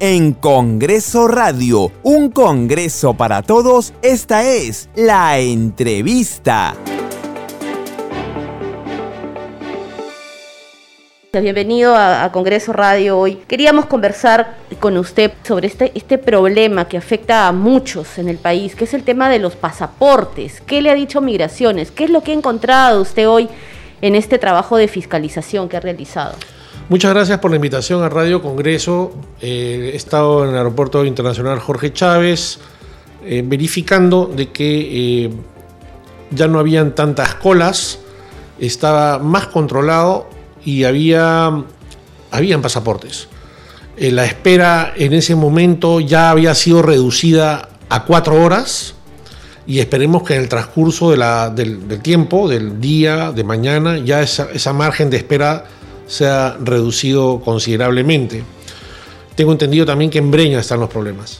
en Congreso Radio, un Congreso para todos, esta es la entrevista. Bienvenido a, Congreso Radio hoy. Queríamos conversar con usted sobre este, este problema que afecta a muchos en el país, que es el tema de los pasaportes. ¿Qué le ha dicho Migraciones? ¿Qué es lo que ha encontrado usted hoy en este trabajo de fiscalización que ha realizado? Muchas gracias por la invitación a Radio Congreso. Eh, he estado en el Aeropuerto Internacional Jorge Chávez eh, verificando de que eh, ya no habían tantas colas, estaba más controlado y había habían pasaportes. la espera en ese momento ya había sido reducida a cuatro horas y esperemos que en el transcurso del, tiempo, del día, de mañana, ya esa, esa margen de espera se ha reducido considerablemente. Tengo entendido también que en Breña están los problemas.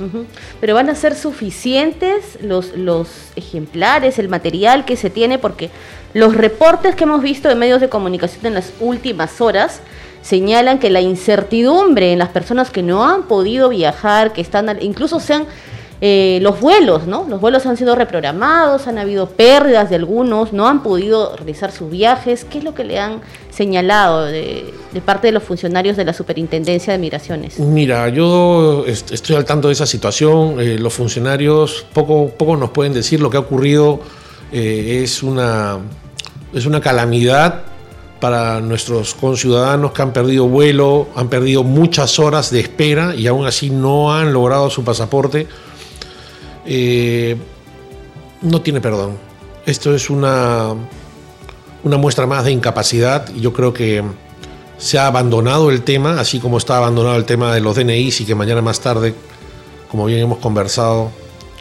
Pero van a ser suficientes los, los ejemplares, el material que se tiene, porque los reportes que hemos visto de medios de comunicación en las últimas horas señalan que la incertidumbre en las personas que no han podido viajar, que están, incluso se han eh, los vuelos, ¿no? Los vuelos han sido reprogramados, han habido pérdidas de algunos, no han podido realizar sus viajes. ¿Qué es lo que le han señalado de, parte de los funcionarios de la Superintendencia de Migraciones? Mira, yo estoy al tanto de esa situación. Eh, los funcionarios poco, poco nos pueden decir lo que ha ocurrido. Eh, es, una, es una calamidad para nuestros conciudadanos que han perdido vuelo, han perdido muchas horas de espera y aún así no han logrado su pasaporte eh, no tiene perdón. Esto es una, una muestra más de incapacidad y yo creo que se ha abandonado el tema, así como está abandonado el tema de los DNIs y que mañana más tarde, como bien hemos conversado,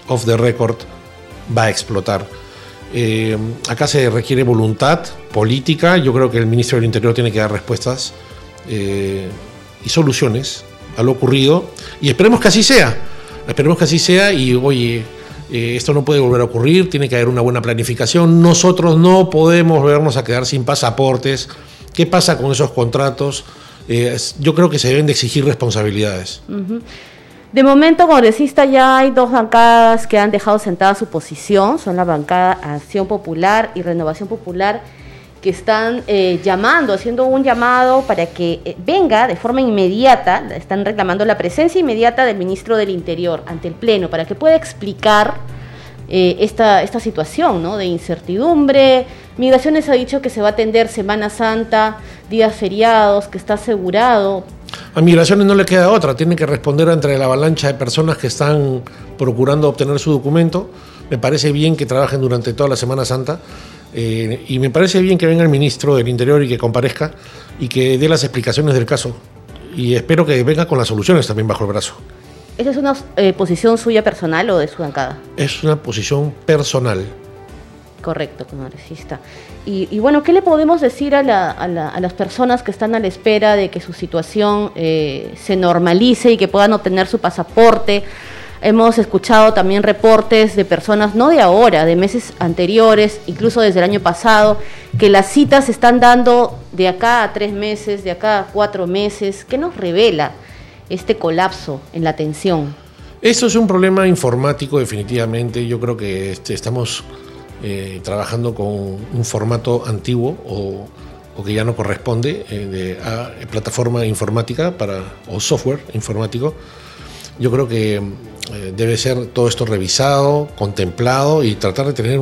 off the record, va a explotar. Eh, acá se requiere voluntad política, yo creo que el ministro del Interior tiene que dar respuestas eh, y soluciones a lo ocurrido y esperemos que así sea. Esperemos que así sea y oye, eh, esto no puede volver a ocurrir, tiene que haber una buena planificación. Nosotros no podemos vernos a quedar sin pasaportes. ¿Qué pasa con esos contratos? Eh, yo creo que se deben de exigir responsabilidades. De momento, congresista, ya hay dos bancadas que han dejado sentada su posición, son la bancada Acción Popular y Renovación Popular que están eh, llamando, haciendo un llamado para que eh, venga de forma inmediata, están reclamando la presencia inmediata del ministro del Interior ante el Pleno para que pueda explicar eh, esta, esta situación ¿no? de incertidumbre. Migraciones ha dicho que se va a atender Semana Santa, días feriados, que está asegurado. A Migraciones no le queda otra, tiene que responder entre la avalancha de personas que están procurando obtener su documento. Me parece bien que trabajen durante toda la Semana Santa eh, y me parece bien que venga el ministro del Interior y que comparezca y que dé las explicaciones del caso. Y espero que venga con las soluciones también bajo el brazo. ¿Esa es una eh, posición suya personal o de su bancada? Es una posición personal. Correcto, congresista. Y, y bueno, ¿qué le podemos decir a, las personas que están a la espera de que su situación eh, se normalice y que puedan obtener su pasaporte? Hemos escuchado también reportes de personas, no de ahora, de meses anteriores, incluso desde el año pasado, que las citas se están dando de acá a tres meses, de acá a cuatro meses. ¿Qué nos revela este colapso en la atención? Esto es un problema informático definitivamente. Yo creo que este, estamos eh, trabajando con un formato antiguo o, que ya no corresponde eh, a, plataforma informática para, o software informático. Yo creo que eh, debe ser todo esto revisado, contemplado y tratar de tener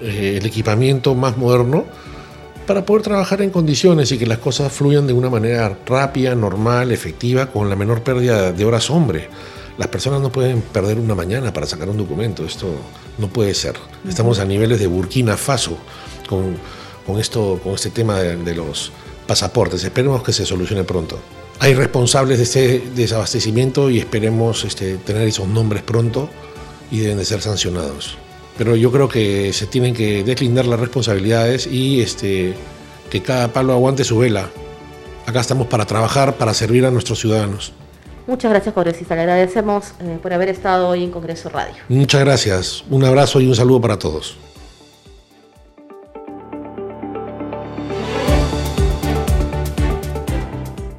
eh, el equipamiento más moderno para poder trabajar en condiciones y que las cosas fluyan de una manera rápida, normal, efectiva, con la menor pérdida de horas hombre. Las personas no pueden perder una mañana para sacar un documento, esto no puede ser. Estamos a niveles de Burkina Faso con, con esto, con este tema de los pasaportes. Esperemos que se solucione pronto hay responsables de este desabastecimiento y esperemos este, tener esos nombres pronto y deben de ser sancionados. Pero yo creo que se tienen que deslindar las responsabilidades y este, que cada palo aguante su vela. Acá estamos para trabajar, para servir a nuestros ciudadanos. Muchas gracias, congresista. Le agradecemos eh, por haber estado hoy en Congreso Radio. Muchas gracias. Un abrazo y un saludo para todos.